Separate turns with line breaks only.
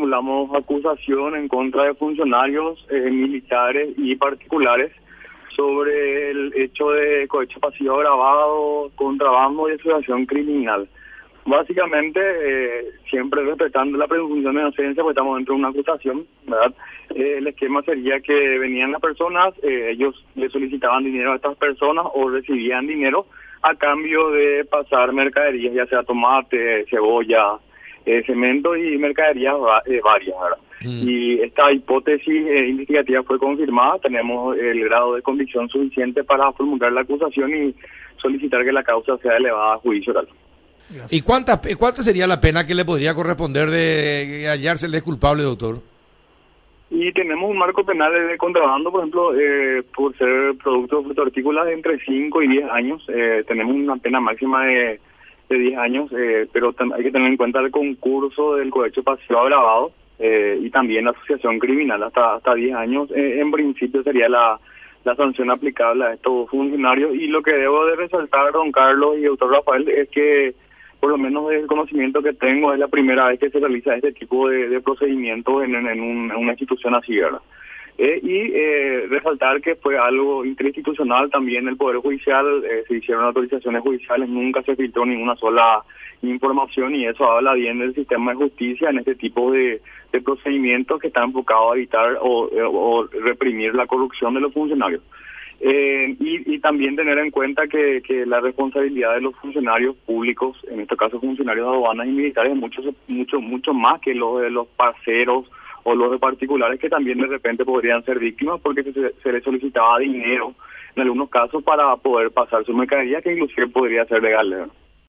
formulamos acusación en contra de funcionarios eh, militares y particulares sobre el hecho de cohecho pasivo agravado, contrabando y asociación criminal. Básicamente, eh, siempre respetando la presunción de inocencia, porque estamos dentro de una acusación, ¿verdad? Eh, el esquema sería que venían las personas, eh, ellos le solicitaban dinero a estas personas o recibían dinero a cambio de pasar mercaderías, ya sea tomate, cebolla, cemento y mercaderías varias, ¿verdad? Mm. Y esta hipótesis investigativa fue confirmada, tenemos el grado de convicción suficiente para formular la acusación y solicitar que la causa sea elevada a juicio tal.
¿Y cuánta, cuánto sería la pena que le podría corresponder de hallársele culpable, doctor?
Y tenemos un marco penal de contrabando, por ejemplo, eh, por ser productos hortícolas de entre 5 y 10 años. Eh, tenemos una pena máxima de, de 10 años, eh, pero hay que tener en cuenta el concurso del cohecho pasivo agravado y también la asociación criminal hasta hasta 10 años. en principio sería la, la sanción aplicable a estos funcionarios. Y lo que debo de resaltar, don Carlos y doctor Rafael, es que por lo menos el conocimiento que tengo, es la primera vez que se realiza este tipo de, de procedimientos en, en, una institución así, ¿verdad? Eh, y eh, resaltar que fue algo interinstitucional también el Poder Judicial, eh, se hicieron autorizaciones judiciales, nunca se filtró ninguna sola información y eso habla bien del sistema de justicia en este tipo de, de procedimientos que están enfocados a evitar o, o reprimir la corrupción de los funcionarios. Eh, y, también tener en cuenta que, que, la responsabilidad de los funcionarios públicos, en este caso funcionarios de aduanas y militares, es mucho, mucho, mucho más que los de los parceros o los de particulares que también de repente podrían ser víctimas porque se, se les solicitaba dinero en algunos casos para poder pasar su mercadería que inclusive podría ser legal.